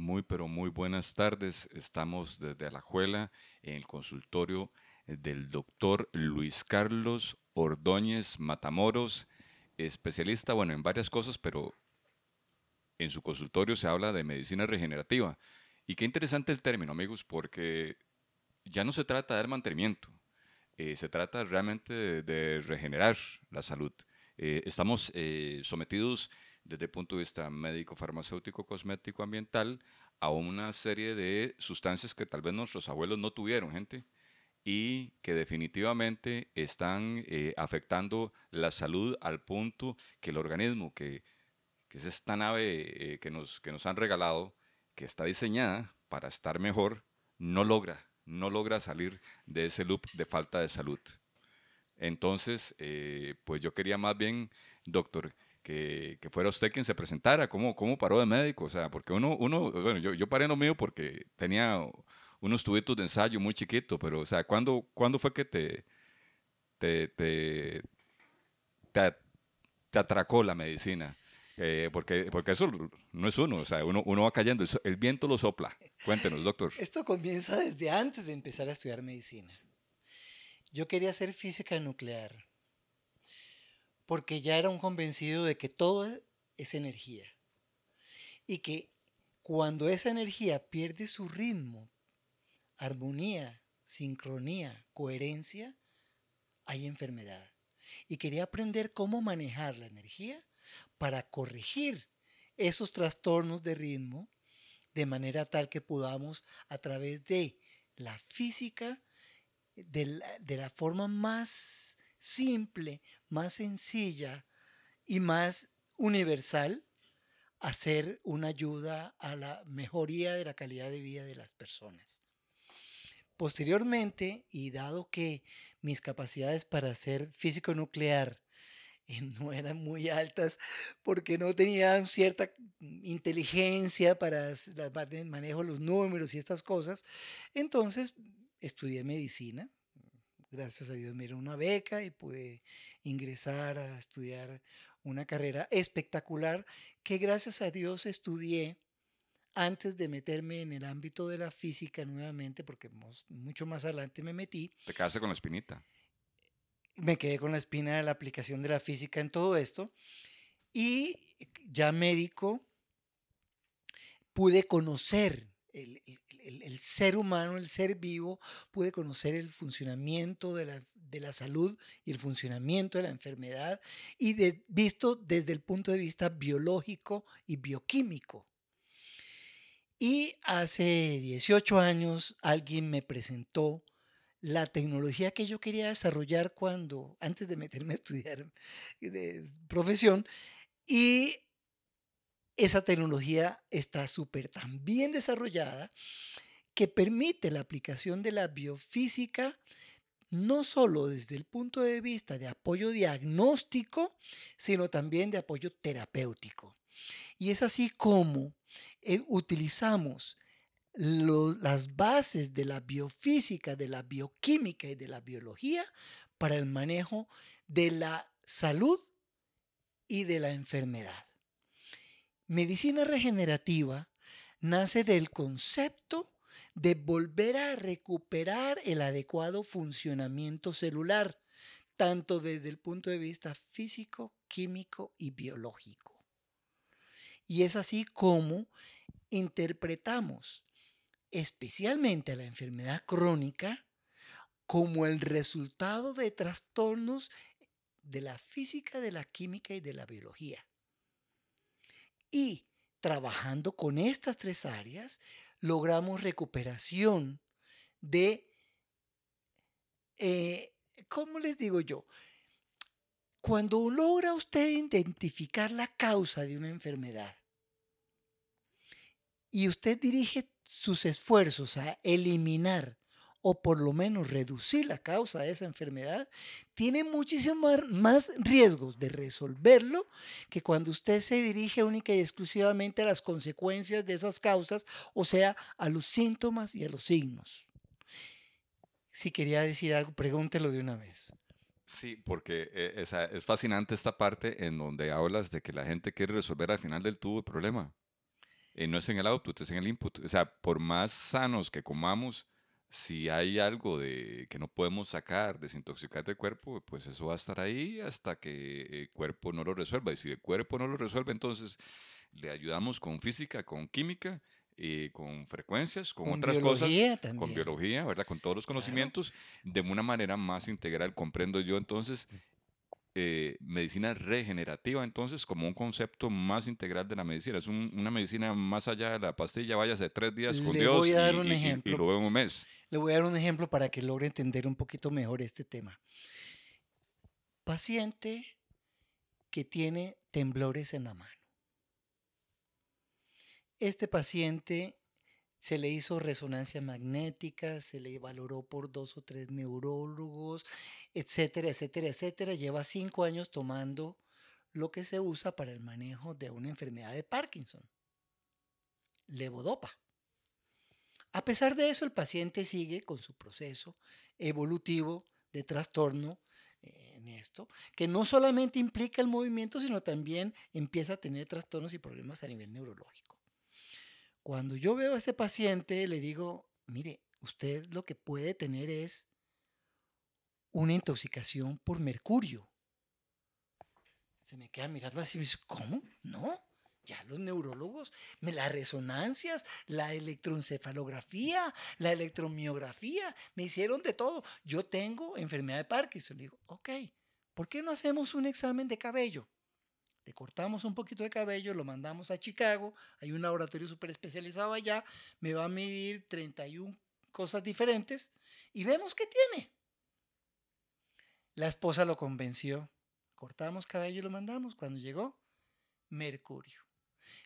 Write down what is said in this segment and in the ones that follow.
Muy, pero muy buenas tardes. Estamos desde Alajuela en el consultorio del doctor Luis Carlos Ordóñez Matamoros, especialista, bueno, en varias cosas, pero en su consultorio se habla de medicina regenerativa. Y qué interesante el término, amigos, porque ya no se trata de mantenimiento, eh, se trata realmente de, regenerar la salud. Eh, estamos eh, sometidos desde el punto de vista médico, farmacéutico, cosmético, ambiental, a una serie de sustancias que tal vez nuestros abuelos no tuvieron, gente, y que definitivamente están afectando la salud al punto que el organismo, que, es esta nave que, nos, que nos han regalado, que está diseñada para estar mejor, no logra no logra salir de ese loop de falta de salud. Entonces, eh, pues yo quería más bien, doctor, que, fuera usted quien se presentara, cómo, cómo paró de médico, o sea, porque uno, uno bueno, yo, yo paré en lo mío porque tenía unos tubitos de ensayo muy chiquitos, pero, o sea, ¿cuándo, ¿cuándo fue que te, te, te, te atracó la medicina? Eh, porque, porque eso no es uno, o sea, uno, uno va cayendo, el viento lo sopla. Cuéntenos, doctor. Esto comienza desde antes de empezar a estudiar medicina. Yo quería hacer física nuclear, porque ya era un convencido de que todo es energía y que cuando esa energía pierde su ritmo, armonía, sincronía, coherencia, hay enfermedad. Y quería aprender cómo manejar la energía para corregir esos trastornos de ritmo de manera tal que podamos a través de la física, de la, forma más simple, más sencilla y más universal, hacer una ayuda a la mejoría de la calidad de vida de las personas. Posteriormente, y dado que mis capacidades para ser físico nuclear no eran muy altas porque no tenían cierta inteligencia para la parte de manejo de los números y estas cosas. Entonces estudié medicina. Gracias a Dios me dieron una beca y pude ingresar a estudiar una carrera espectacular que gracias a Dios estudié antes de meterme en el ámbito de la física nuevamente, porque mucho más adelante me metí. Te quedaste con la espinita me quedé con la espina de la aplicación de la física en todo esto. Y ya médico, pude conocer el, ser humano, el ser vivo, pude conocer el funcionamiento de la, salud y el funcionamiento de la enfermedad, y de, visto desde el punto de vista biológico y bioquímico. Y hace 18 años alguien me presentó la tecnología que yo quería desarrollar cuando, antes de meterme a estudiar de profesión, y esa tecnología está súper tan bien desarrollada que permite la aplicación de la biofísica no solo desde el punto de vista de apoyo diagnóstico, sino también de apoyo terapéutico. Y es así como eh, utilizamos las bases de la biofísica, de la bioquímica y de la biología para el manejo de la salud y de la enfermedad. Medicina regenerativa nace del concepto de volver a recuperar el adecuado funcionamiento celular, tanto desde el punto de vista físico, químico y biológico. Y es así como interpretamos especialmente la enfermedad crónica, como el resultado de trastornos de la física, de la química y de la biología. Y trabajando con estas tres áreas, logramos recuperación de, eh, ¿cómo les digo yo? Cuando logra usted identificar la causa de una enfermedad y usted dirige sus esfuerzos a eliminar o por lo menos reducir la causa de esa enfermedad, tiene muchísimos más riesgos de resolverlo que cuando usted se dirige única y exclusivamente a las consecuencias de esas causas, o sea, a los síntomas y a los signos. Si quería decir algo, pregúntelo de una vez. Sí, porque eh, es fascinante esta parte en donde hablas de que la gente quiere resolver al final del tubo el problema. eh, no es en el output, es en el input. O sea, por más sanos que comamos, si hay algo de que no podemos sacar, desintoxicar del cuerpo, pues eso va a estar ahí hasta que el cuerpo no lo resuelva. Y si el cuerpo no lo resuelve, entonces le ayudamos con física, con química, eh, con frecuencias, con, otras cosas, con biología, ¿verdad? Con todos los conocimientos, de una manera más integral, comprendo yo entonces eh, medicina regenerativa, entonces, como un concepto más integral de la medicina. Es una medicina más allá de la pastilla, váyase tres días con Dios y, y, luego en un mes. Le voy a dar un ejemplo para que logre entender un poquito mejor este tema. Paciente que tiene temblores en la mano. Este paciente se le hizo resonancia magnética, se le valoró por dos o tres neurólogos, etcétera, etcétera, etcétera. Lleva cinco años tomando lo que se usa para el manejo de una enfermedad de Parkinson, levodopa. A pesar de eso, el paciente sigue con su proceso evolutivo de trastorno eh, en esto, que no solamente implica el movimiento, sino también empieza a tener trastornos y problemas a nivel neurológico. Cuando yo veo a este paciente, le digo, mire, usted lo que puede tener es una intoxicación por mercurio. Se me queda mirando así me dice, ¿cómo? No, ya los neurólogos, las resonancias, la electroencefalografía, la electromiografía, me hicieron de todo. Yo tengo enfermedad de Parkinson. Le digo, ok, ¿por qué no hacemos un examen de cabello? Le cortamos un poquito de cabello, lo mandamos a Chicago, hay un laboratorio súper especializado allá, me va a medir 31 cosas diferentes y vemos qué tiene. La esposa lo convenció, cortamos cabello y lo mandamos. Cuando llegó, mercurio.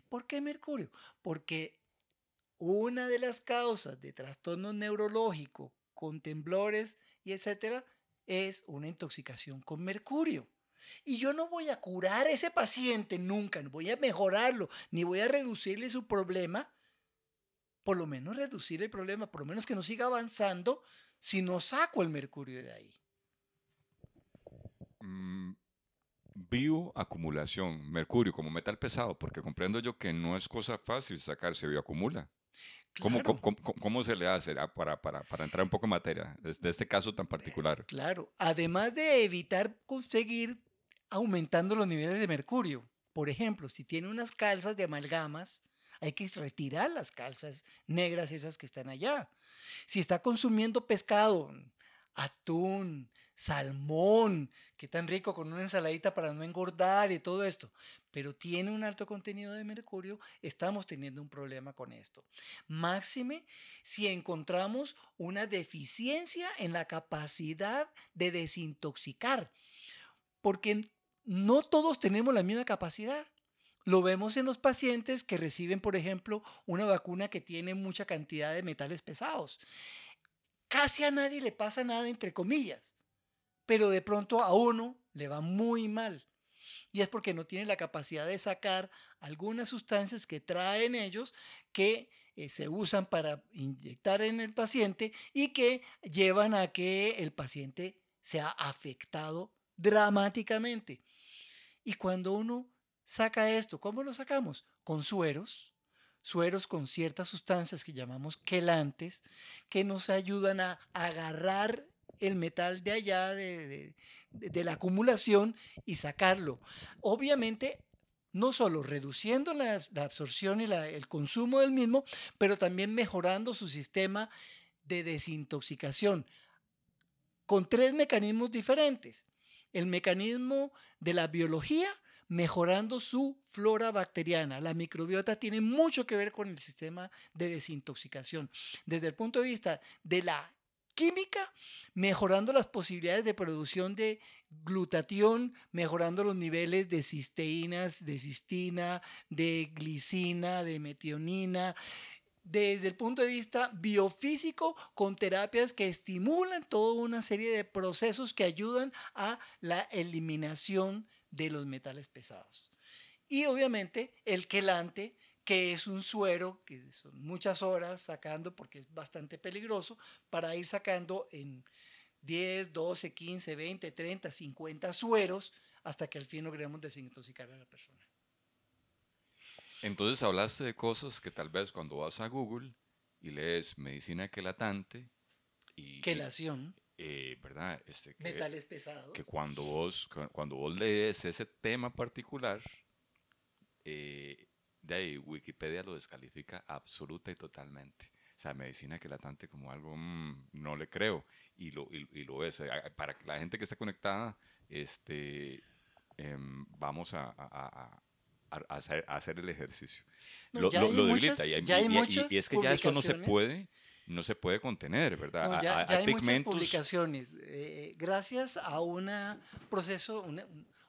¿Por qué mercurio? Porque una de las causas de trastorno neurológico con temblores y etcétera es una intoxicación con mercurio. Y yo no voy a curar a ese paciente nunca, no voy a mejorarlo, ni voy a reducirle su problema. Por lo menos reducir el problema, por lo menos que no siga avanzando si no saco el mercurio de ahí. Mm, bioacumulación, mercurio como metal pesado, porque comprendo yo que no es cosa fácil sacarse bioacumula. ¿Cómo, cómo, se le hace ah, para, para, para, entrar un poco en materia de este caso tan particular? Claro, además de evitar conseguir aumentando los niveles de mercurio. Por ejemplo, si tiene unas calzas de amalgamas, hay que retirar las calzas negras esas que están allá. Si está consumiendo pescado, atún, salmón, qué tan rico con una ensaladita para no engordar y todo esto, pero tiene un alto contenido de mercurio, estamos teniendo un problema con esto. Máxime si encontramos una deficiencia en la capacidad de desintoxicar, porque no todos tenemos la misma capacidad. Lo vemos en los pacientes que reciben, por ejemplo, una vacuna que tiene mucha cantidad de metales pesados. Casi a nadie le pasa nada, entre comillas, pero de pronto a uno le va muy mal. Y es porque no tiene la capacidad de sacar algunas sustancias que traen ellos que eh, se usan para inyectar en el paciente y que llevan a que el paciente sea afectado dramáticamente. Y cuando uno saca esto, ¿cómo lo sacamos? Con sueros, sueros con ciertas sustancias que llamamos quelantes, que nos ayudan a agarrar el metal de allá, de, la acumulación y sacarlo. Obviamente, no solo reduciendo la, absorción y el consumo del mismo, pero también mejorando su sistema de desintoxicación con tres mecanismos diferentes el mecanismo de la biología mejorando su flora bacteriana. La microbiota tiene mucho que ver con el sistema de desintoxicación. Desde el punto de vista de la química, mejorando las posibilidades de producción de glutatión, mejorando los niveles de cisteínas, de cistina, de glicina, de metionina, desde el punto de vista biofísico con terapias que estimulan toda una serie de procesos que ayudan a la eliminación de los metales pesados. Y obviamente el quelante, que es un suero que son muchas horas sacando porque es bastante peligroso, para ir sacando en 10, 12, 15, 20, 30, 50 sueros hasta que al fin logremos desintoxicar a la persona. Entonces hablaste de cosas que tal vez cuando vas a Google y lees medicina quelatante y... Quelación. Eh, ¿Verdad? Este, que, metales pesados. Que cuando vos, cuando vos lees ese tema particular, eh, de ahí Wikipedia lo descalifica absoluta y totalmente. O sea, medicina quelatante como algo, mm, no le creo. Y lo, y, lo es. Para la gente que está conectada, este, em, vamos a, a, a, hacer, hacer, el ejercicio. lo, debilita. Y, y, es que ya eso no se puede no se puede contener, ¿verdad? ya, hay, muchas publicaciones. Eh, gracias a un proceso,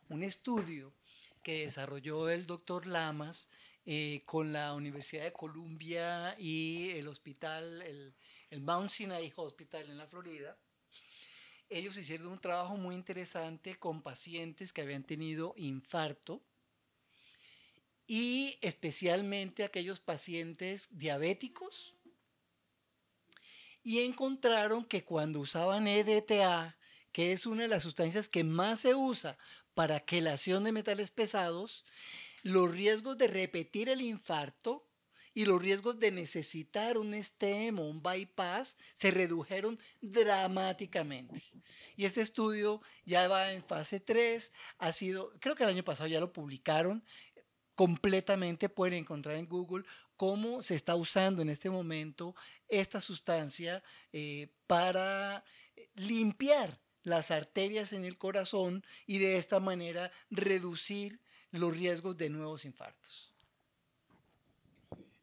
un estudio que desarrolló el doctor Lamas eh, con la Universidad de Columbia y el hospital, el, el Mount Sinai Hospital en la Florida. Ellos hicieron un trabajo muy interesante con pacientes que habían tenido infarto y especialmente aquellos pacientes diabéticos y encontraron que cuando usaban EDTA, que es una de las sustancias que más se usa para quelación de metales pesados, los riesgos de repetir el infarto y los riesgos de necesitar un STEM o un bypass se redujeron dramáticamente. Y este estudio ya va en fase 3, ha sido, creo que el año pasado ya lo publicaron, completamente pueden encontrar en Google cómo se está usando en este momento esta sustancia eh, para limpiar las arterias en el corazón y de esta manera reducir los riesgos de nuevos infartos.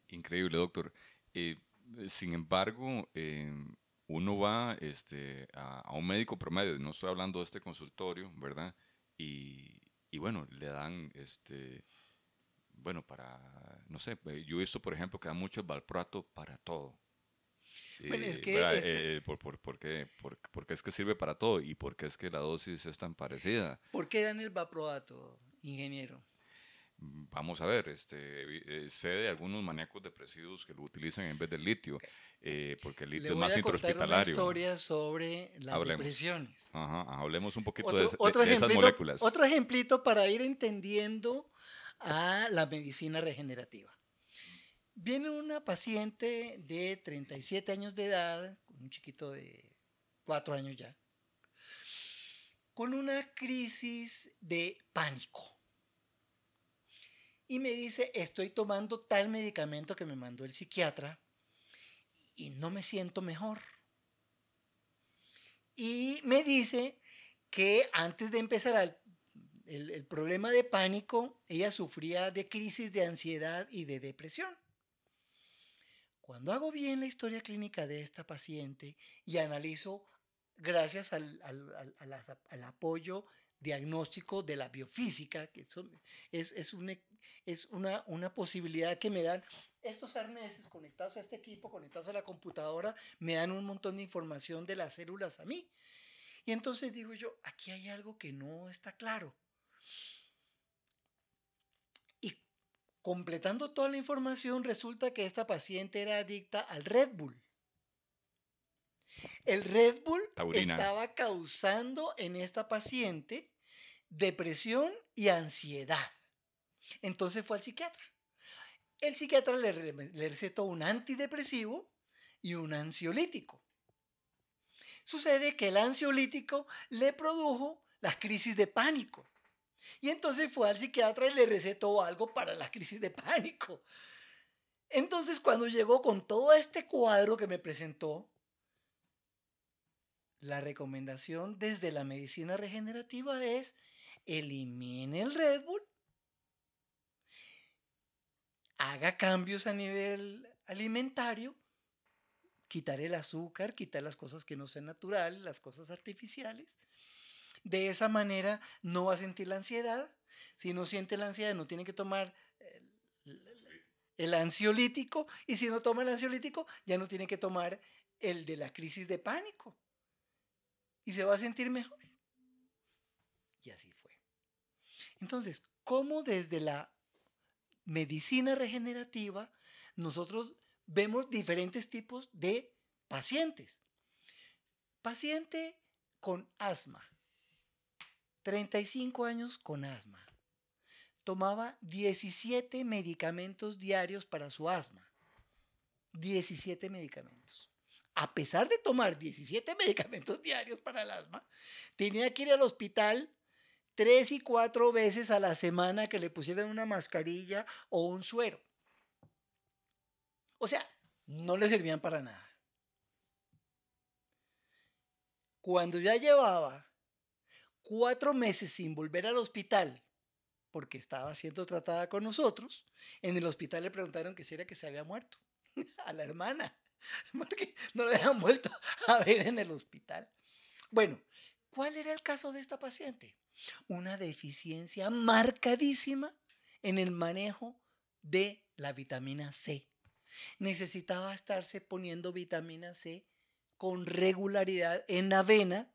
Increíble, doctor. Eh, sin embargo, em, uno va este, a, un médico promedio, no estoy hablando de este consultorio, ¿verdad? Y, y bueno, le dan este, bueno, para, no sé, eh, yo he visto, por ejemplo, que da mucho el valproato para todo. Bueno, es que... Eh, por, por, por, qué, porque es que sirve para todo y porque es que la dosis es tan parecida. ¿Por qué dan el valproato, ingeniero? Vamos a ver, este, eh, sé de algunos maníacos depresivos que lo utilizan en vez del litio, porque el litio es más intrahospitalario. Le voy a una historia sobre las depresiones. Ajá, hablemos un poquito de, de esas moléculas. Otro ejemplito para ir entendiendo a la medicina regenerativa. Viene una paciente de 37 años de edad, con un chiquito de 4 años ya, con una crisis de pánico. Y me dice, estoy tomando tal medicamento que me mandó el psiquiatra y no me siento mejor. Y me dice que antes de empezar el, problema de pánico, ella sufría de crisis de ansiedad y de depresión. Cuando hago bien la historia clínica de esta paciente y analizo, gracias al, apoyo diagnóstico de la biofísica, que es, es, es una, una, posibilidad que me dan estos arneses conectados a este equipo, conectados a la computadora, me dan un montón de información de las células a mí. Y entonces digo yo, aquí hay algo que no está claro. Completando toda la información, resulta que esta paciente era adicta al Red Bull. El Red Bull estaba causando en esta paciente depresión y ansiedad. Entonces fue al psiquiatra. El psiquiatra le, le recetó un antidepresivo y un ansiolítico. Sucede que el ansiolítico le produjo las crisis de pánico. Y entonces fue al psiquiatra y le recetó algo para la crisis de pánico. Entonces cuando llegó con todo este cuadro que me presentó, la recomendación desde la medicina regenerativa es elimine el Red Bull, haga cambios a nivel alimentario, quitar el azúcar, quitar las cosas que no sean naturales, las cosas artificiales, de esa manera no va a sentir la ansiedad. Si no siente la ansiedad, no tiene que tomar el, ansiolítico. Y si no toma el ansiolítico, ya no tiene que tomar el de la crisis de pánico. Y se va a sentir mejor. Y así fue. Entonces, ¿cómo desde la medicina regenerativa nosotros vemos diferentes tipos de pacientes? Paciente con asma 35 años con asma. tomaba 17 medicamentos diarios para su asma. 17 medicamentos. A pesar de tomar 17 medicamentos diarios para el asma, tenía que ir al hospital tres y cuatro veces a la semana que le pusieran una mascarilla o un suero. O sea, no le servían para nada. Cuando ya llevaba cuatro meses sin volver al hospital, porque estaba siendo tratada con nosotros, en el hospital le preguntaron que si era que se había muerto a la hermana, porque no la habían vuelto a ver en el hospital. Bueno, ¿cuál era el caso de esta paciente? Una deficiencia marcadísima en el manejo de la vitamina C. Necesitaba estarse poniendo vitamina C con regularidad en la vena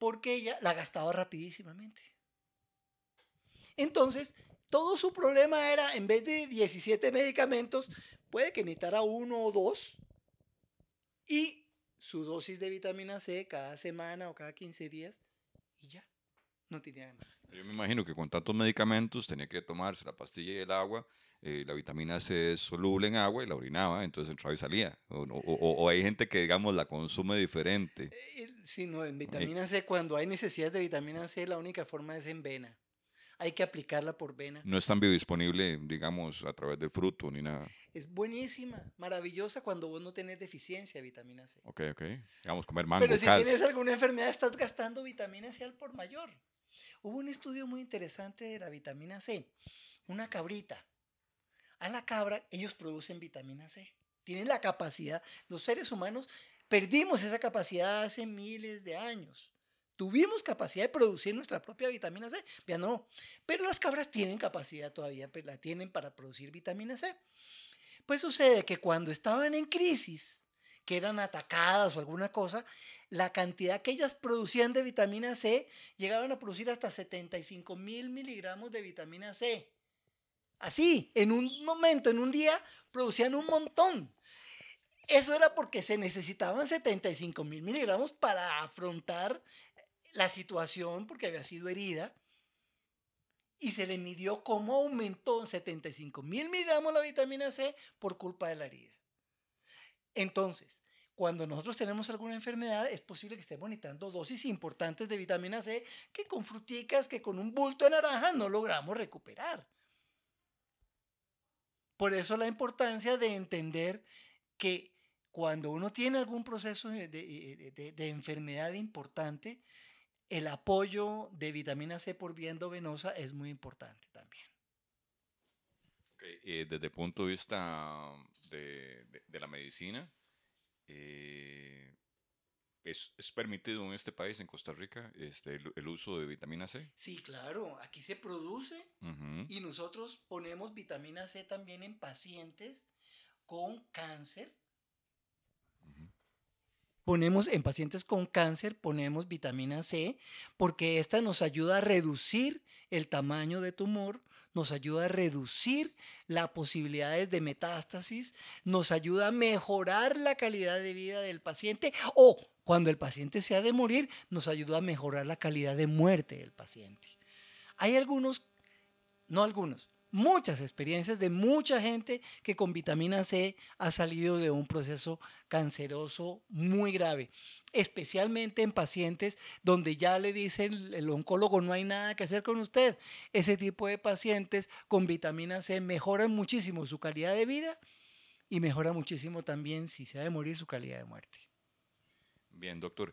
porque ella la gastaba rapidísimamente. Entonces, todo su problema era, en vez de 17 medicamentos, puede que necesitara uno o dos y su dosis de vitamina C cada semana o cada 15 días y ya, no tenía más. Yo me imagino que con tantos medicamentos tenía que tomarse la pastilla y el agua eh, la vitamina C es soluble en agua y la orinaba, entonces entraba y salía. O, hay gente que, digamos, la consume diferente. Eh, sí, no, en vitamina C, cuando hay necesidad de vitamina C, la única forma es en vena. Hay que aplicarla por vena. No es tan biodisponible, digamos, a través del fruto ni nada. Es buenísima, maravillosa cuando vos no tenés deficiencia de vitamina C. Ok, ok. Digamos, comer mango, Pero si tienes alguna enfermedad, estás gastando vitamina C al por mayor. Hubo un estudio muy interesante de la vitamina C. Una cabrita a la cabra, ellos producen vitamina C. Tienen la capacidad, los seres humanos perdimos esa capacidad hace miles de años. Tuvimos capacidad de producir nuestra propia vitamina C, ya no. Pero las cabras tienen capacidad todavía, la tienen para producir vitamina C. Pues sucede que cuando estaban en crisis, que eran atacadas o alguna cosa, la cantidad que ellas producían de vitamina C llegaban a producir hasta 75 mil miligramos de vitamina C. Así, en un momento, en un día, producían un montón. Eso era porque se necesitaban 75 mil miligramos para afrontar la situación porque había sido herida. Y se le midió cómo aumentó 75 mil miligramos la vitamina C por culpa de la herida. Entonces, cuando nosotros tenemos alguna enfermedad, es posible que estemos necesitando dosis importantes de vitamina C que con fruticas, que con un bulto de naranja no logramos recuperar. Por eso la importancia de entender que cuando uno tiene algún proceso de, enfermedad importante, el apoyo de vitamina C por vía endovenosa es muy importante también. Eh, desde el punto de vista de, la medicina, eh, ¿Es, permitido en este país, en Costa Rica, este, el, uso de vitamina C? Sí, claro, aquí se produce y nosotros ponemos vitamina C también en pacientes con cáncer. Ponemos en pacientes con cáncer, ponemos vitamina C porque esta nos ayuda a reducir el tamaño de tumor, nos ayuda a reducir las posibilidades de metástasis, nos ayuda a mejorar la calidad de vida del paciente o cuando el paciente se ha de morir, nos ayuda a mejorar la calidad de muerte del paciente. Hay algunos, no algunos, muchas experiencias de mucha gente que con vitamina C ha salido de un proceso canceroso muy grave, especialmente en pacientes donde ya le dice el, oncólogo no hay nada que hacer con usted. Ese tipo de pacientes con vitamina C mejoran muchísimo su calidad de vida y mejora muchísimo también si se ha de morir su calidad de muerte. Bien, doctor.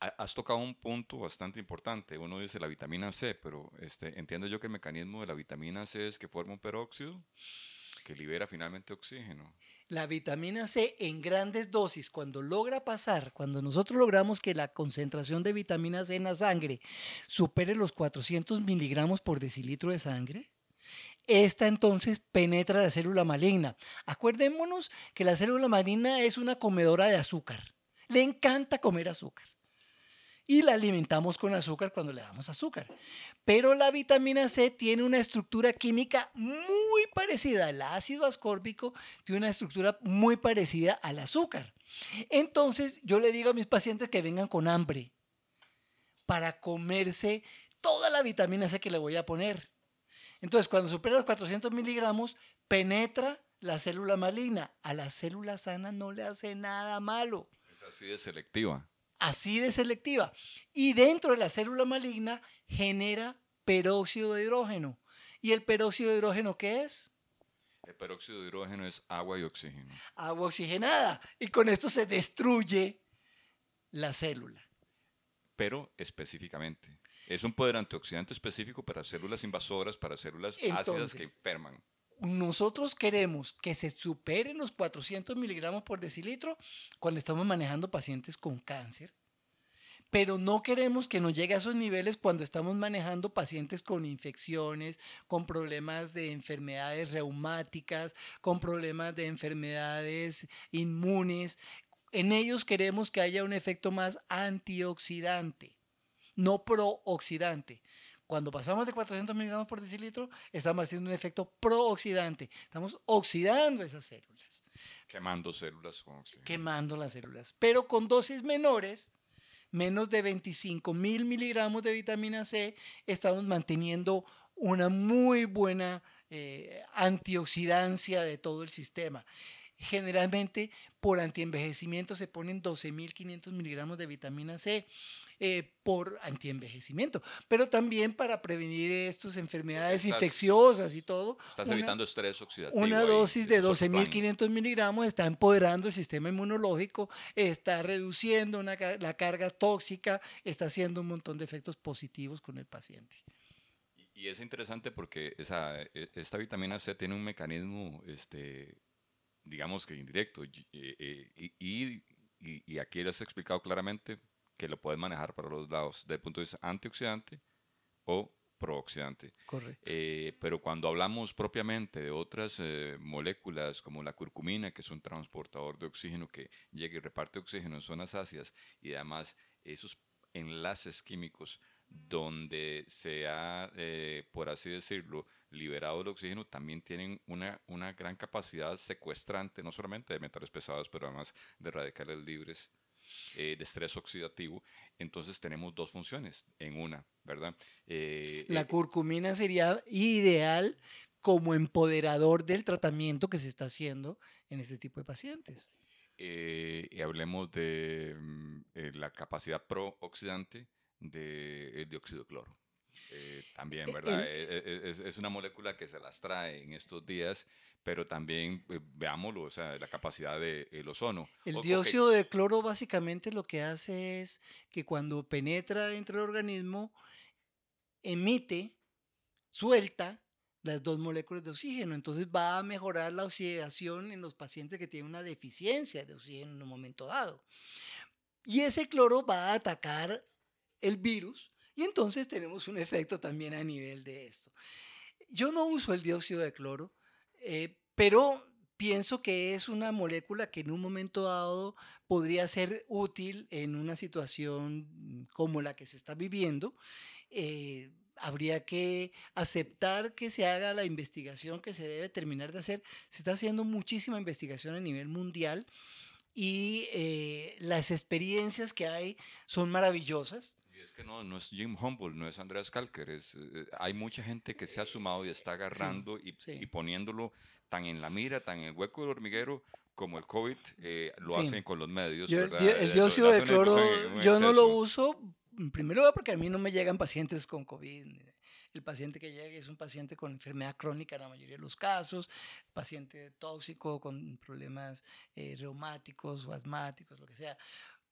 Has tocado un punto bastante importante. Uno dice la vitamina C, pero este, entiendo yo que el mecanismo de la vitamina C es que forma un peróxido que libera finalmente oxígeno. La vitamina C en grandes dosis, cuando logra pasar, cuando nosotros logramos que la concentración de vitamina C en la sangre supere los 400 miligramos por decilitro de sangre, esta entonces penetra la célula maligna. Acuérdémonos que la célula maligna es una comedora de azúcar le encanta comer azúcar. Y la alimentamos con azúcar cuando le damos azúcar. Pero la vitamina C tiene una estructura química muy parecida. al ácido ascórbico tiene una estructura muy parecida al azúcar. Entonces yo le digo a mis pacientes que vengan con hambre para comerse toda la vitamina C que le voy a poner. Entonces, cuando supera los 400 miligramos, penetra la célula maligna. A la célula sana no le hace nada malo. Es así de selectiva. Así de selectiva. Y dentro de la célula maligna genera peróxido de hidrógeno. ¿Y el peróxido de hidrógeno qué es? El peróxido de hidrógeno es agua y oxígeno. Agua oxigenada. Y con esto se destruye la célula. Pero específicamente. Es un poder antioxidante específico para células invasoras, para células ácidas que enferman. Nosotros queremos que se superen los 400 miligramos por decilitro cuando estamos manejando pacientes con cáncer, pero no queremos que nos llegue a esos niveles cuando estamos manejando pacientes con infecciones, con problemas de enfermedades reumáticas, con problemas de enfermedades inmunes. En ellos queremos que haya un efecto más antioxidante, no prooxidante. Cuando pasamos de 400 miligramos por decilitro, estamos haciendo un efecto prooxidante. Estamos oxidando esas células. Quemando células con oxígeno. Quemando las células. Pero con dosis menores, menos de 25 mil miligramos de vitamina C, estamos manteniendo una muy buena eh, antioxidancia de todo el sistema. Generalmente por antienvejecimiento se ponen 12.500 miligramos de vitamina C eh, por antienvejecimiento, pero también para prevenir estas enfermedades infecciosas y todo. Estás evitando estrés oxidativo. Una dosis de 12.500 miligramos está empoderando el sistema inmunológico, está reduciendo la carga tóxica, está haciendo un montón de efectos positivos con el paciente. Y es interesante porque esa, e, esta vitamina C tiene un mecanismo este, digamos que indirecto. Y, eh, y, y, aquí les he explicado claramente que lo puedes manejar para los lados, desde el punto de vista antioxidante o prooxidante. Correcto. Eh, pero cuando hablamos propiamente de otras eh, moléculas como la curcumina, que es un transportador de oxígeno que llega y reparte oxígeno en zonas ácidas, y además esos enlaces químicos donde se ha, por así decirlo, liberado el oxígeno también tienen una, una gran capacidad secuestrante, no solamente de metales pesados, pero además de radicales libres. Eh, de estrés oxidativo, entonces tenemos dos funciones en una, ¿verdad? Eh, la eh, curcumina sería ideal como empoderador del tratamiento que se está haciendo en este tipo de pacientes. y hablemos de mm, la capacidad prooxidante del dióxido de cloro. Eh, también, e, ¿verdad? Es, una molécula que se las trae en estos días, pero también, eh, veámoslo, o sea, la capacidad del de, ozono. El dióxido de cloro básicamente lo que hace es que cuando penetra dentro del organismo, emite, suelta las dos moléculas de oxígeno. Entonces va a mejorar la oxidación en los pacientes que tienen una deficiencia de oxígeno en un momento dado. Y ese cloro va a atacar el virus y entonces tenemos un efecto también a nivel de esto. Yo no uso el dióxido de cloro, eh, pero pienso que es una molécula que en un momento dado podría ser útil en una situación como la que se está viviendo. Eh, habría que aceptar que se haga la investigación que se debe terminar de hacer. Se está haciendo muchísima investigación a nivel mundial y eh, las experiencias que hay son maravillosas que no, no es Jim Humboldt, no es Andreas Kalker, es, eh, hay mucha gente que se ha sumado y está agarrando y, y, poniéndolo tan en la mira, tan en el hueco del hormiguero, como el COVID eh, lo hacen con los medios. el eh, dióxido de cloro, yo no lo uso, primero porque a mí no me llegan pacientes con COVID. El paciente que llega es un paciente con enfermedad crónica en la mayoría de los casos, paciente tóxico con problemas reumáticos o asmáticos, lo que sea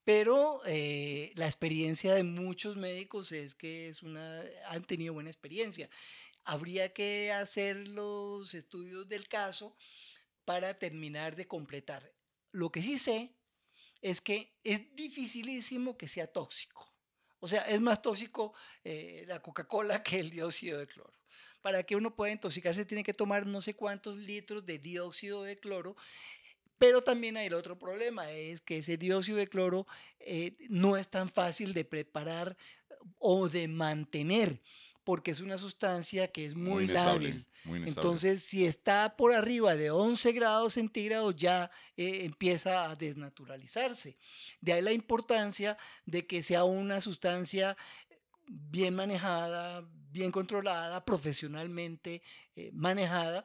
pero eh, la experiencia de muchos médicos es que es una, han tenido buena experiencia. Habría que hacer los estudios del caso para terminar de completar. Lo que sí sé es que es dificilísimo que sea tóxico. O sea, es más tóxico eh, la Coca-Cola que el dióxido de cloro. Para que uno pueda intoxicarse tiene que tomar no sé cuántos litros de dióxido de cloro pero también hay el otro problema, es que ese dióxido de cloro eh, no es tan fácil de preparar o de mantener, porque es una sustancia que es muy, lábil. Entonces, si está por arriba de 11 grados centígrados, ya eh, empieza a desnaturalizarse. De ahí la importancia de que sea una sustancia bien manejada, bien controlada, profesionalmente eh, manejada,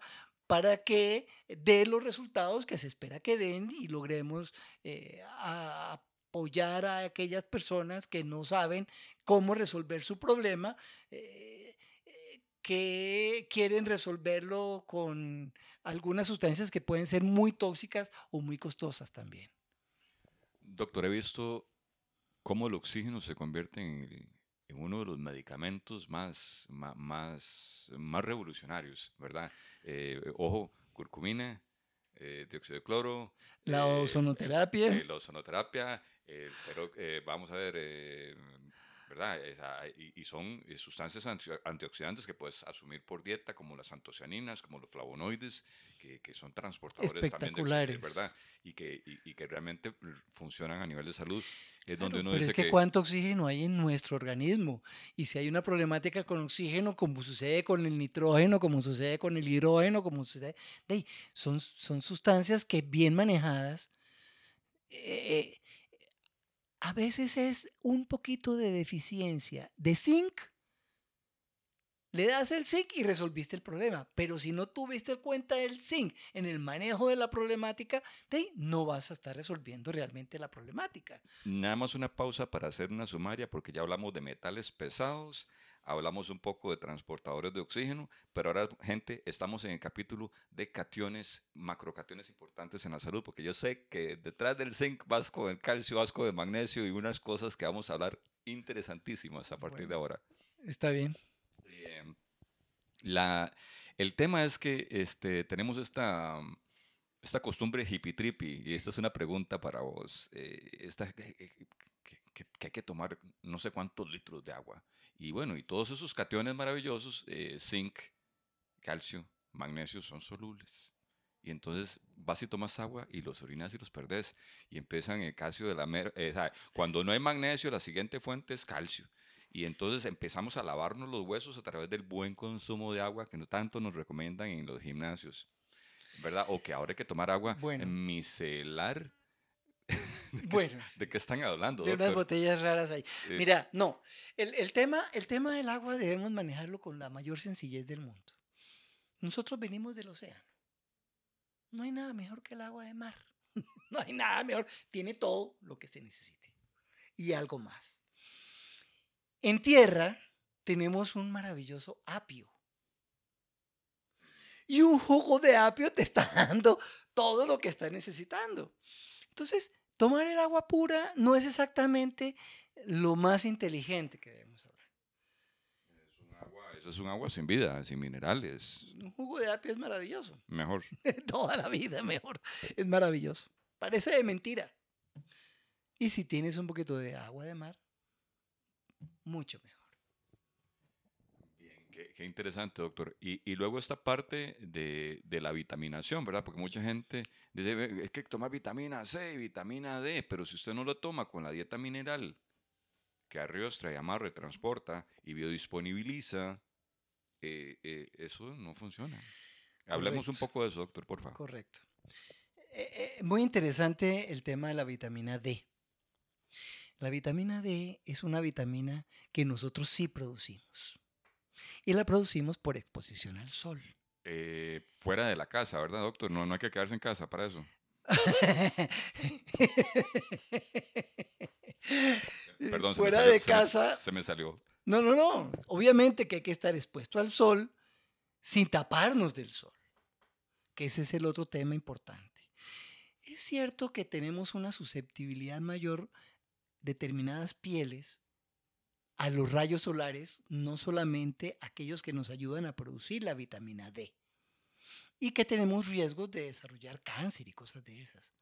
para que dé los resultados que se espera que den y logremos eh, apoyar a aquellas personas que no saben cómo resolver su problema, eh, que quieren resolverlo con algunas sustancias que pueden ser muy tóxicas o muy costosas también. Doctor, he visto cómo el oxígeno se convierte en, uno de los medicamentos más, más, más, revolucionarios, ¿verdad? Eh, ojo, curcumina, eh, dióxido de cloro. La eh, ozonoterapia. la ozonoterapia, pero vamos a ver, ¿verdad? y, son sustancias antioxidantes que puedes asumir por dieta, como las antocianinas, como los flavonoides, que, son transportadores también de ¿verdad? Y que, y, que realmente funcionan a nivel de salud. Es donde uno pero es que, cuánto oxígeno hay en nuestro organismo. Y si hay una problemática con oxígeno, como sucede con el nitrógeno, como sucede con el hidrógeno, como sucede... son, son sustancias que bien manejadas... Eh, a veces es un poquito de deficiencia de zinc le das el zinc y resolviste el problema. Pero si no tuviste cuenta del zinc en el manejo de la problemática, no vas a estar resolviendo realmente la problemática. Nada más una pausa para hacer una sumaria, porque ya hablamos de metales pesados, hablamos un poco de transportadores de oxígeno, pero ahora, gente, estamos en el capítulo de cationes, macrocationes importantes en la salud, porque yo sé que detrás del zinc vas con el calcio, vas con el magnesio y unas cosas que vamos a hablar interesantísimas a partir de ahora. Está bien. La, el tema es que este, tenemos esta, esta costumbre hippie trippy, y esta es una pregunta para vos. Eh, esta, que, hay que tomar no sé cuántos litros de agua. Y bueno, y todos esos cationes maravillosos, eh, zinc, calcio, magnesio, son solubles. Y entonces vas y tomas agua y los orinas y los perdés. Y empiezan el calcio de la... Eh, cuando no hay magnesio, la siguiente fuente es calcio. Y entonces empezamos a lavarnos los huesos a través del buen consumo de agua que no tanto nos recomiendan en los gimnasios. ¿Verdad? O que ahora hay que tomar agua micelar. ¿De bueno, ¿De qué están hablando? De unas botellas raras ahí. Mira, no. El, el, tema, el tema del agua debemos manejarlo con la mayor sencillez del mundo. Nosotros venimos del océano. No hay nada mejor que el agua de mar. no hay nada mejor. Tiene todo lo que se necesite. Y algo más. En tierra tenemos un maravilloso apio. Y un jugo de apio te está dando todo lo que estás necesitando. Entonces, tomar el agua pura no es exactamente lo más inteligente que debemos hablar. eso es un agua sin vida, sin minerales. Un jugo de apio es maravilloso. Mejor. Toda la vida mejor. Es maravilloso. Parece de mentira. Y si tienes un poquito de agua de mar, mucho mejor. Qué, interesante, doctor. Y, luego esta parte de, la vitaminación, ¿verdad? Porque mucha gente dice, es que toma vitamina C y vitamina D, pero si usted no lo toma con la dieta mineral, que arrostra y amarre, transporta y biodisponibiliza, eh, eh, eso no funciona. Hablemos un poco de eso, doctor, por favor. Correcto. Eh, muy interesante el tema de la vitamina D. La vitamina D es una vitamina que nosotros sí producimos. Y la producimos por exposición al sol. Eh, fuera de la casa, ¿verdad, doctor? No, no hay que quedarse en casa para eso. Perdón, fuera de casa. Se me, salió. No, no, no. Obviamente que hay que estar expuesto al sol sin taparnos del sol. Que ese es el otro tema importante. Es cierto que tenemos una susceptibilidad mayor determinadas pieles a los rayos solares, no solamente aquellos que nos ayudan a producir la vitamina D, y que tenemos riesgos de desarrollar cáncer y cosas de esas.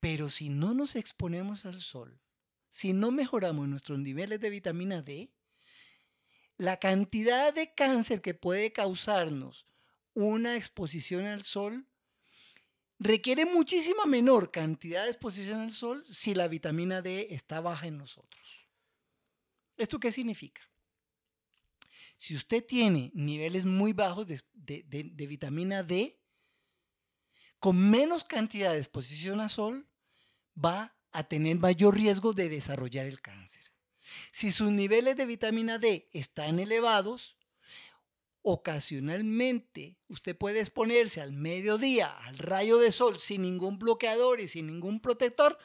Pero si no nos exponemos al sol, si no mejoramos nuestros niveles de vitamina D, la cantidad de cáncer que puede causarnos una exposición al sol requiere muchísima menor cantidad de exposición al sol si la vitamina D está baja en nosotros. ¿Esto qué significa? Si usted tiene niveles muy bajos de, vitamina D, con menos cantidad de exposición al sol, va a tener mayor riesgo de desarrollar el cáncer. Si sus niveles de vitamina D están elevados, ocasionalmente usted puede exponerse al mediodía, al rayo de sol, sin ningún bloqueador y sin ningún protector,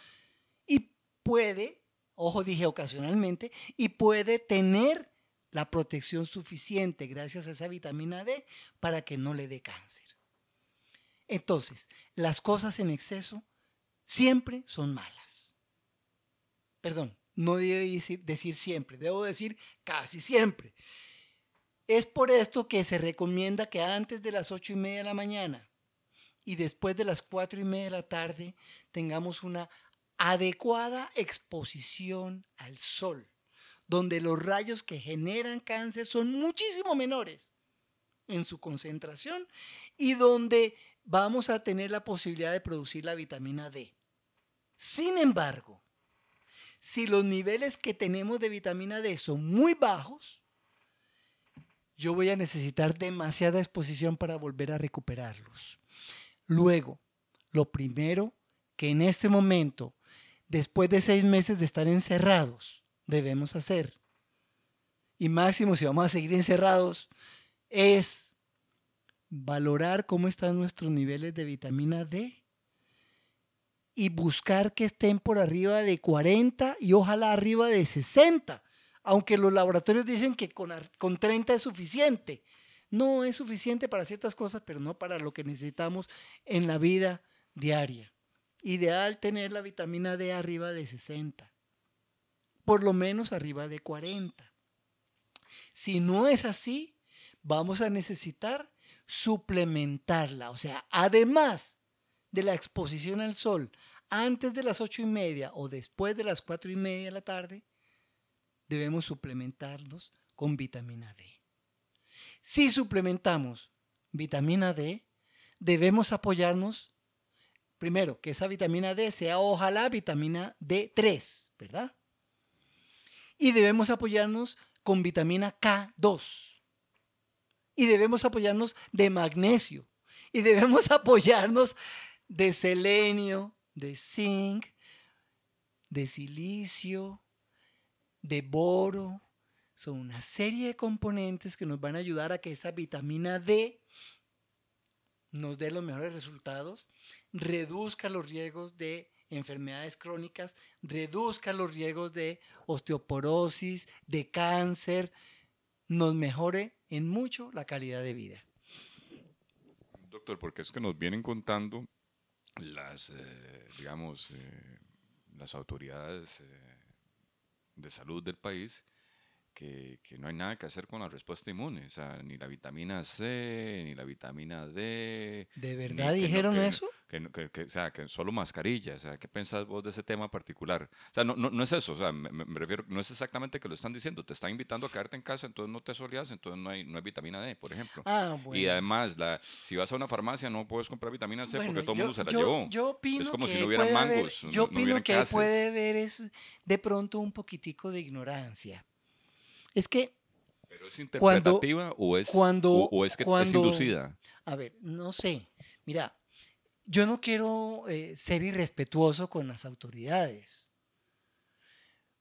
y puede, ojo dije ocasionalmente, y puede tener la protección suficiente gracias a esa vitamina D para que no le dé cáncer. Entonces, las cosas en exceso siempre son malas. Perdón, no debo decir, decir siempre, debo decir casi siempre. Es por esto que se recomienda que antes de las ocho y media de la mañana y después de las cuatro y media de la tarde tengamos una adecuada exposición al sol, donde los rayos que generan cáncer son muchísimo menores en su concentración y donde vamos a tener la posibilidad de producir la vitamina D. Sin embargo, si los niveles que tenemos de vitamina D son muy bajos, yo voy a necesitar demasiada exposición para volver a recuperarlos. Luego, lo primero que en este momento, después de seis meses de estar encerrados, debemos hacer, y máximo si vamos a seguir encerrados, es valorar cómo están nuestros niveles de vitamina D y buscar que estén por arriba de 40 y ojalá arriba de 60 aunque los laboratorios dicen que con, con 30 es suficiente. No es suficiente para ciertas cosas, pero no para lo que necesitamos en la vida diaria. Ideal tener la vitamina D arriba de 60, por lo menos arriba de 40. Si no es así, vamos a necesitar suplementarla. O sea, además de la exposición al sol antes de las ocho y media o después de las cuatro y media de la tarde, debemos suplementarnos con vitamina D. Si suplementamos vitamina D, debemos apoyarnos, primero, que esa vitamina D sea ojalá vitamina D3, ¿verdad? Y debemos apoyarnos con vitamina K2. Y debemos apoyarnos de magnesio. Y debemos apoyarnos de selenio, de zinc, de silicio, de boro. Son una serie de componentes que nos van a ayudar a que esa vitamina D nos dé los mejores resultados, reduzca los riesgos de enfermedades crónicas, reduzca los riesgos de osteoporosis, de cáncer, nos mejore en mucho la calidad de vida. Doctor, porque es que nos vienen contando las, eh, digamos, eh, las autoridades eh, de salud del país que, que, no hay nada que hacer con la respuesta inmune, o sea, ni la vitamina C, ni la vitamina D. ¿De verdad dijeron eso? Que, que, o sea, que solo mascarilla, o sea, ¿qué pensás vos de ese tema particular? O sea, no, no, no es eso, o sea, me, me, refiero, no es exactamente que lo están diciendo, te están invitando a quedarte en casa, entonces no te soleas, entonces no hay, no hay vitamina D, por ejemplo. Ah, bueno. Y además, la, si vas a una farmacia no puedes comprar vitamina C bueno, porque todo el mundo se la yo, llevó. Yo opino es como que si no hubieran mangos. Haber, yo no, opino hubieran que puede haber es de pronto un poquitico de ignorancia. Es que ¿Pero es interpretativa cuando, o, es, cuando, o, o es que cuando, es inducida? A ver, no sé. Mira, yo no quiero eh, ser irrespetuoso con las autoridades,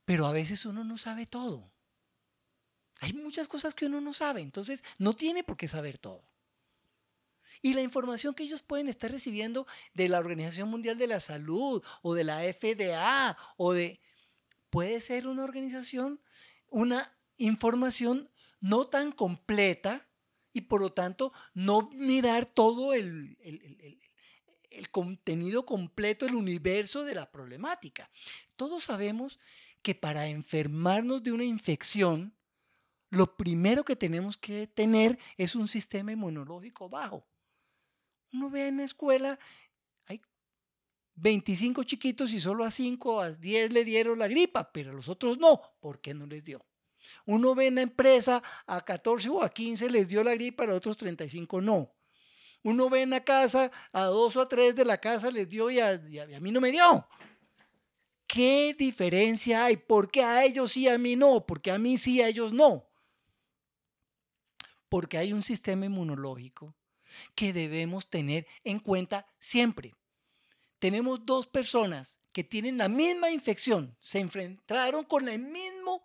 pero a veces uno no sabe todo. Hay muchas cosas que uno no sabe, entonces no tiene por qué saber todo. Y la información que ellos pueden estar recibiendo de la Organización Mundial de la Salud o de la FDA o de... Puede ser una organización, una información no tan completa y por lo tanto no mirar todo el, el, el, contenido completo, el universo de la problemática. Todos sabemos que para enfermarnos de una infección, lo primero que tenemos que tener es un sistema inmunológico bajo. Uno ve en la escuela, hay 25 chiquitos y solo a 5 a 10 le dieron la gripa, pero a los otros no. ¿Por qué no les dio? Uno ve en la empresa a 14 o a 15 les dio la gripa, a otros 35 no. Uno ve en la casa a dos o a tres de la casa les dio y a, y a, mí no me dio. ¿Qué diferencia hay? ¿Por qué a ellos sí, a mí no? ¿Por qué a mí sí, a ellos no? Porque hay un sistema inmunológico que debemos tener en cuenta siempre. tenemos dos personas que tienen la misma infección, se enfrentaron con el mismo,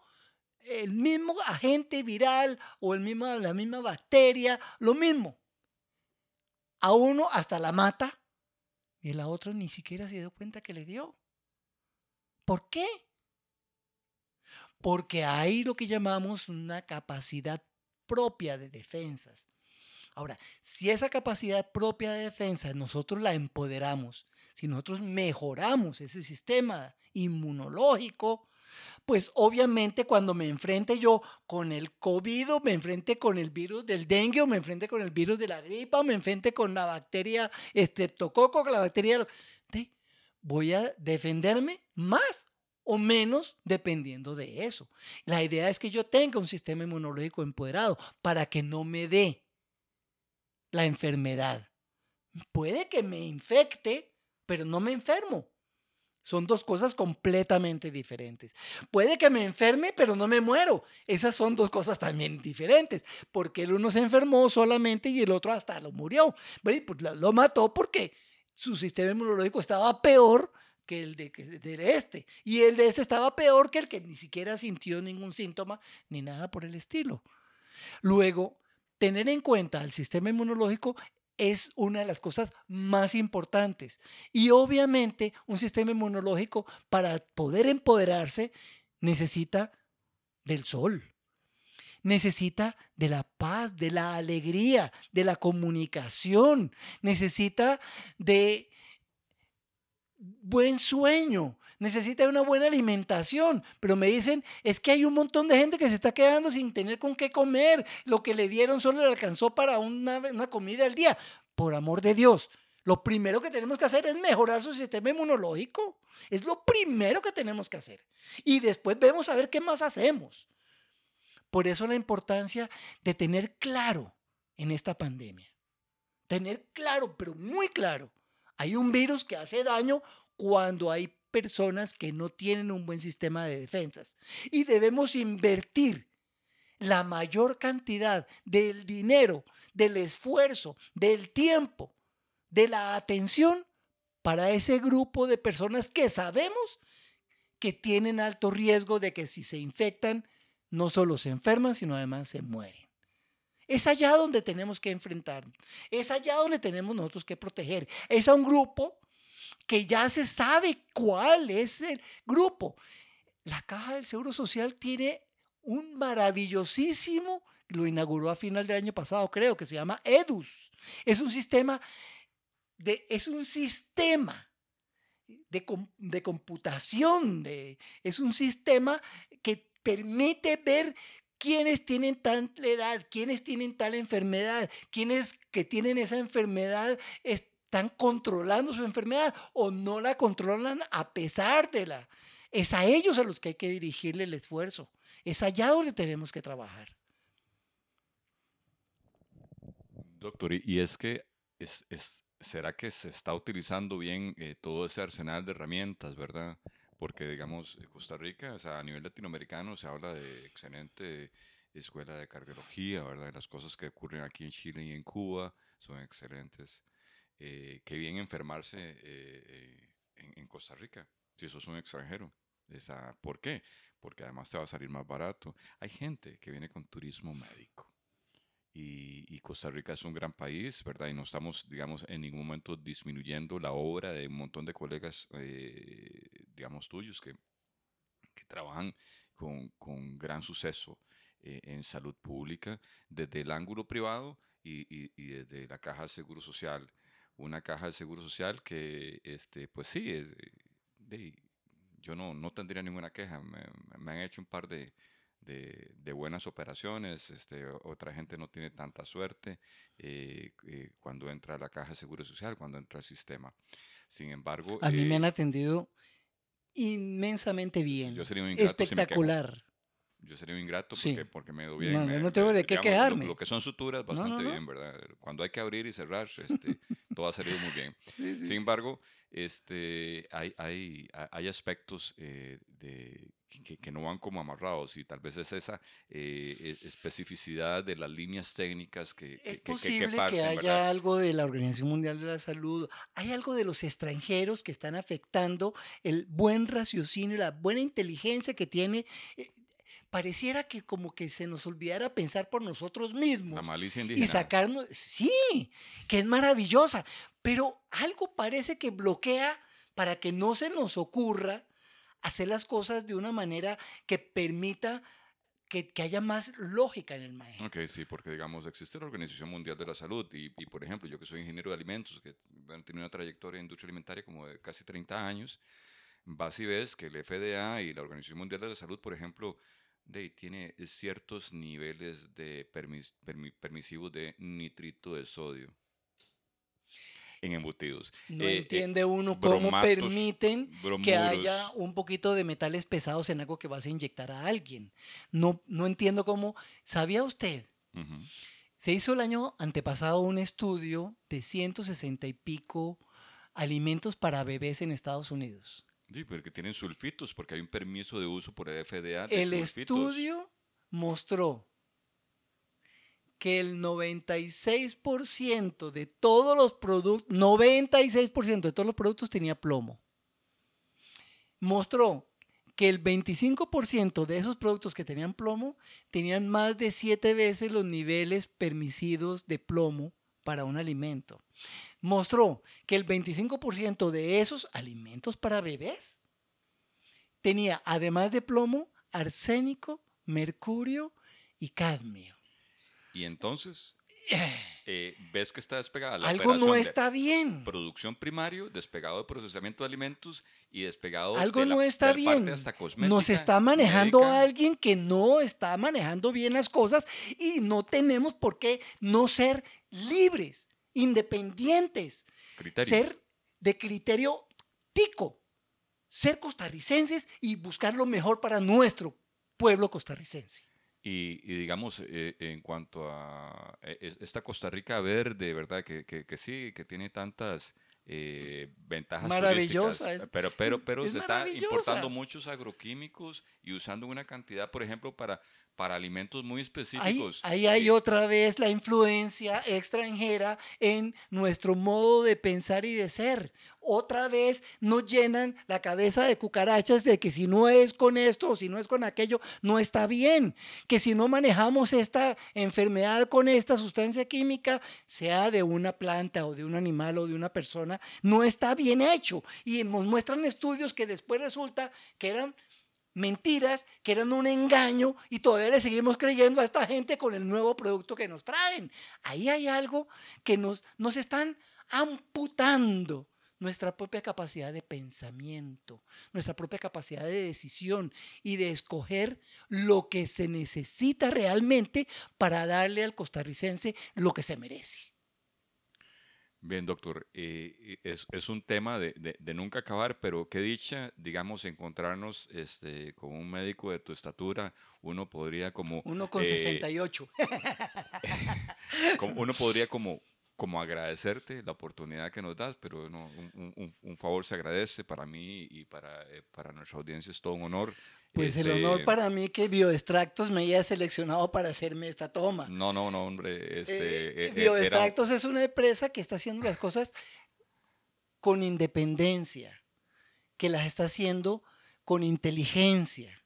el mismo agente viral o el mismo, la misma bacteria, lo mismo. A uno hasta la mata y a la otra ni siquiera se dio cuenta que le dio. ¿Por qué? Porque hay lo que llamamos una capacidad propia de defensas. Ahora, si esa capacidad propia de defensa nosotros la empoderamos, si nosotros mejoramos ese sistema inmunológico, pues obviamente cuando me enfrente yo con el COVID o me enfrente con el virus del dengue o me enfrente con el virus de la gripa o me enfrente con la bacteria estreptococo, la bacteria... Voy a defenderme más o menos dependiendo de eso. La idea es que yo tenga un sistema inmunológico empoderado para que no me dé la enfermedad. Puede que me infecte, pero no me enfermo. Son dos cosas completamente diferentes. Puede que me enferme, pero no me muero. Esas son dos cosas también diferentes, porque el uno se enfermó solamente y el otro hasta lo murió. Pues lo mató porque su sistema inmunológico estaba peor que el de, este. Y el de este estaba peor que el que ni siquiera sintió ningún síntoma ni nada por el estilo. Luego, tener en cuenta el sistema inmunológico es una de las cosas más importantes. Y obviamente un sistema inmunológico para poder empoderarse necesita del sol, necesita de la paz, de la alegría, de la comunicación, necesita de buen sueño, necesita una buena alimentación, pero me dicen, es que hay un montón de gente que se está quedando sin tener con qué comer, lo que le dieron solo le alcanzó para una, una comida al día. Por amor de Dios, lo primero que tenemos que hacer es mejorar su sistema inmunológico. Es lo primero que tenemos que hacer. Y después vemos a ver qué más hacemos. Por eso la importancia de tener claro en esta pandemia. Tener claro, pero muy claro. Hay un virus que hace daño cuando hay personas que no tienen un buen sistema de defensas. Y debemos invertir la mayor cantidad del dinero, del esfuerzo, del tiempo, de la atención para ese grupo de personas que sabemos que tienen alto riesgo de que si se infectan, no solo se enferman, sino además se mueren. Es allá donde tenemos que enfrentarnos. Es allá donde tenemos nosotros que proteger. Es a un grupo que ya se sabe cuál es el grupo. La Caja del Seguro Social tiene un maravillosísimo, lo inauguró a final del año pasado, creo, que se llama EDUS. Es un sistema de, es un sistema de, de computación, de, es un sistema que permite ver quiénes tienen tanta edad, quiénes tienen tal enfermedad, quiénes que tienen esa enfermedad están controlando su enfermedad o no la controlan a pesar de la... Es a ellos a los que hay que dirigirle el esfuerzo. Es allá donde tenemos que trabajar. Doctor, y es que es, ¿será que se está utilizando bien eh, todo ese arsenal de herramientas, verdad? Porque, digamos, Costa Rica, o sea, a nivel latinoamericano se habla de excelente escuela de cardiología, ¿verdad? Las cosas que ocurren aquí en Chile y en Cuba son excelentes. Eh, qué bien enfermarse eh, eh, en, Costa Rica, si sos un extranjero. Esa, ¿Por qué? Porque además te va a salir más barato. Hay gente que viene con turismo médico. Y, Costa Rica es un gran país, ¿verdad? Y no estamos, digamos, en ningún momento disminuyendo la obra de un montón de colegas, digamos, tuyos que, que trabajan con, con, gran suceso en salud pública desde el ángulo privado y, y, y desde la Caja de Seguro Social una caja de seguro social que, este, pues sí, es, de, yo no, no tendría ninguna queja. Me, han hecho un par de, de, buenas operaciones, este, otra gente no tiene tanta suerte eh, eh, cuando entra a la caja de seguro social, cuando entra al sistema. Sin embargo... A mí me han eh, atendido inmensamente bien. Yo sería un Espectacular yo sería un ingrato porque, porque me doy bien. No, no tengo de qué quejarme. Lo, que son suturas, bastante bien, ¿verdad? Cuando hay que abrir y cerrar, este, todo ha salido muy bien. Sin embargo, este, hay, hay, hay aspectos eh, de, que, no van como amarrados y tal vez es esa eh, e, especificidad de las líneas técnicas que... Es posible que, haya algo de la Organización Mundial de la Salud, hay algo de los extranjeros que están afectando el buen raciocinio, la buena inteligencia que tiene eh, pareciera que como que se nos olvidara pensar por nosotros mismos. La malicia indígena. Y sacarnos, sí, que es maravillosa, pero algo parece que bloquea para que no se nos ocurra hacer las cosas de una manera que permita que, haya más lógica en el manejo. Ok, sí, porque digamos, existe la Organización Mundial de la Salud y, por ejemplo, yo que soy ingeniero de alimentos, que he tenido una trayectoria en industria alimentaria como de casi 30 años, vas y ves que el FDA y la Organización Mundial de la Salud, por ejemplo, de, tiene ciertos niveles de permisivos de nitrito de sodio en embutidos. No eh, eh, entiende uno cómo permiten que haya un poquito de metales pesados en algo que vas a inyectar a alguien. No, no entiendo cómo. ¿Sabía usted? Se hizo el año antepasado un estudio de 160 y pico alimentos para bebés en Estados Unidos. Sí, porque tienen sulfitos, porque hay un permiso de uso por el FDA. el estudio mostró que el 96% de todos los productos, 96% de todos los productos tenía plomo. Mostró que el 25% de esos productos que tenían plomo tenían más de 7 veces los niveles permitidos de plomo para un alimento mostró que el 25% de esos alimentos para bebés tenía, además de plomo, arsénico, mercurio y cadmio. Y entonces, eh, ves que está despegada la Algo no está bien. Producción primario, despegado de procesamiento de alimentos y despegado Algo de no está bien. Hasta Nos está manejando alguien que no está manejando bien las cosas y no tenemos por qué no ser libres independientes, ser de criterio tico, ser costarricenses y buscar lo mejor para nuestro pueblo costarricense. Y, digamos, eh, en cuanto a eh, esta Costa Rica verde, ¿verdad? Que, que, sí, que tiene tantas eh, ventajas maravillosa pero pero pero se está importando muchos agroquímicos y usando una cantidad por ejemplo para para alimentos muy específicos. Ahí, hay otra vez la influencia extranjera en nuestro modo de pensar y de ser. Otra vez nos llenan la cabeza de cucarachas de que si no es con esto o si no es con aquello, no está bien. Que si no manejamos esta enfermedad con esta sustancia química, sea de una planta o de un animal o de una persona, no está bien hecho. Y nos muestran estudios que después resulta que eran mentiras que eran un engaño y todavía le seguimos creyendo a esta gente con el nuevo producto que nos traen. Ahí hay algo que nos, nos están amputando nuestra propia capacidad de pensamiento, nuestra propia capacidad de decisión y de escoger lo que se necesita realmente para darle al costarricense lo que se merece. Bien, doctor, eh, es, es, un tema de, de, nunca acabar, pero qué dicha, digamos, encontrarnos este, con un médico de tu estatura, uno podría como... Uno con 68. Eh, uno podría como, como agradecerte la oportunidad que nos das, pero no, un, un, un favor se agradece para mí y para, eh, para nuestra audiencia, es todo un honor. Pues el honor este para mí que Bioextractos me haya seleccionado para hacerme esta toma. No, no, no, hombre. Este, eh, eh, Bioextractos es una empresa que está haciendo las cosas con independencia, que las está haciendo con inteligencia,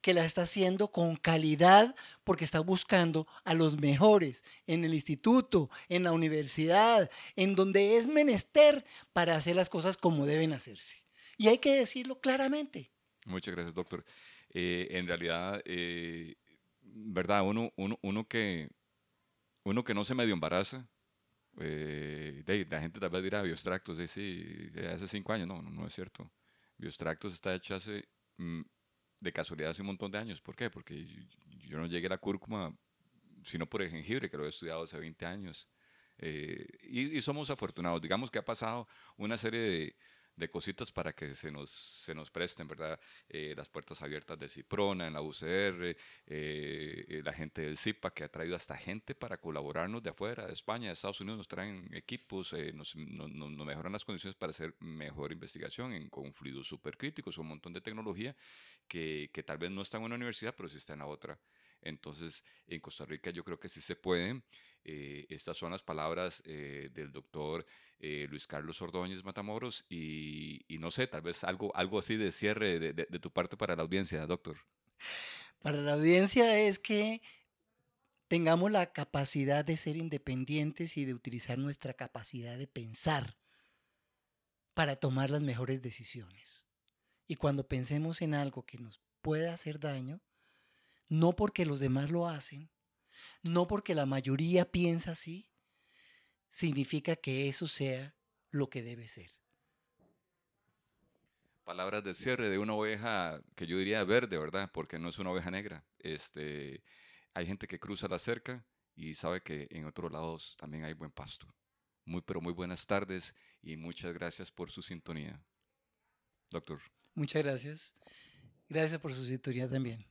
que las está haciendo con calidad porque está buscando a los mejores en el instituto, en la universidad, en donde es menester para hacer las cosas como deben hacerse. Y hay que decirlo claramente. Muchas gracias, doctor. Eh, en realidad, eh, ¿verdad? Uno, uno, uno, que, uno que no se medio embaraza, eh, la gente tal vez dirá bioextractos, sí, hace cinco años, no, no, es cierto. Bioextractos está hecho hace, mm, de casualidad, hace un montón de años. ¿Por qué? Porque yo, no llegué a la cúrcuma sino por el jengibre, que lo he estudiado hace 20 años. y, y, somos afortunados. Digamos que ha pasado una serie de, de cositas para que se nos, se nos presten, ¿verdad? Eh, las puertas abiertas de Ciprona, en la UCR, eh, eh, la gente del CIPA que ha traído hasta gente para colaborarnos de afuera, de España, de Estados Unidos, nos traen equipos, nos, nos, mejoran las condiciones para hacer mejor investigación en, con fluidos supercríticos, un montón de tecnología que, que tal vez no está en una universidad, pero sí está en la otra. Entonces, en Costa Rica yo creo que sí se puede. Eh, estas son las palabras eh, del doctor eh, Luis Carlos Ordóñez Matamoros y, no sé, tal vez algo, algo así de cierre de, de tu parte para la audiencia, doctor. Para la audiencia es que tengamos la capacidad de ser independientes y de utilizar nuestra capacidad de pensar para tomar las mejores decisiones. Y cuando pensemos en algo que nos pueda hacer daño, no porque los demás lo hacen, no porque la mayoría piensa así, significa que eso sea lo que debe ser. Palabras de cierre de una oveja que yo diría verde, ¿verdad? Porque no es una oveja negra. Este, hay gente que cruza la cerca y sabe que en otros lados también hay buen pasto. Muy, pero muy buenas tardes y muchas gracias por su sintonía. Doctor. Muchas gracias. Gracias por su sintonía también.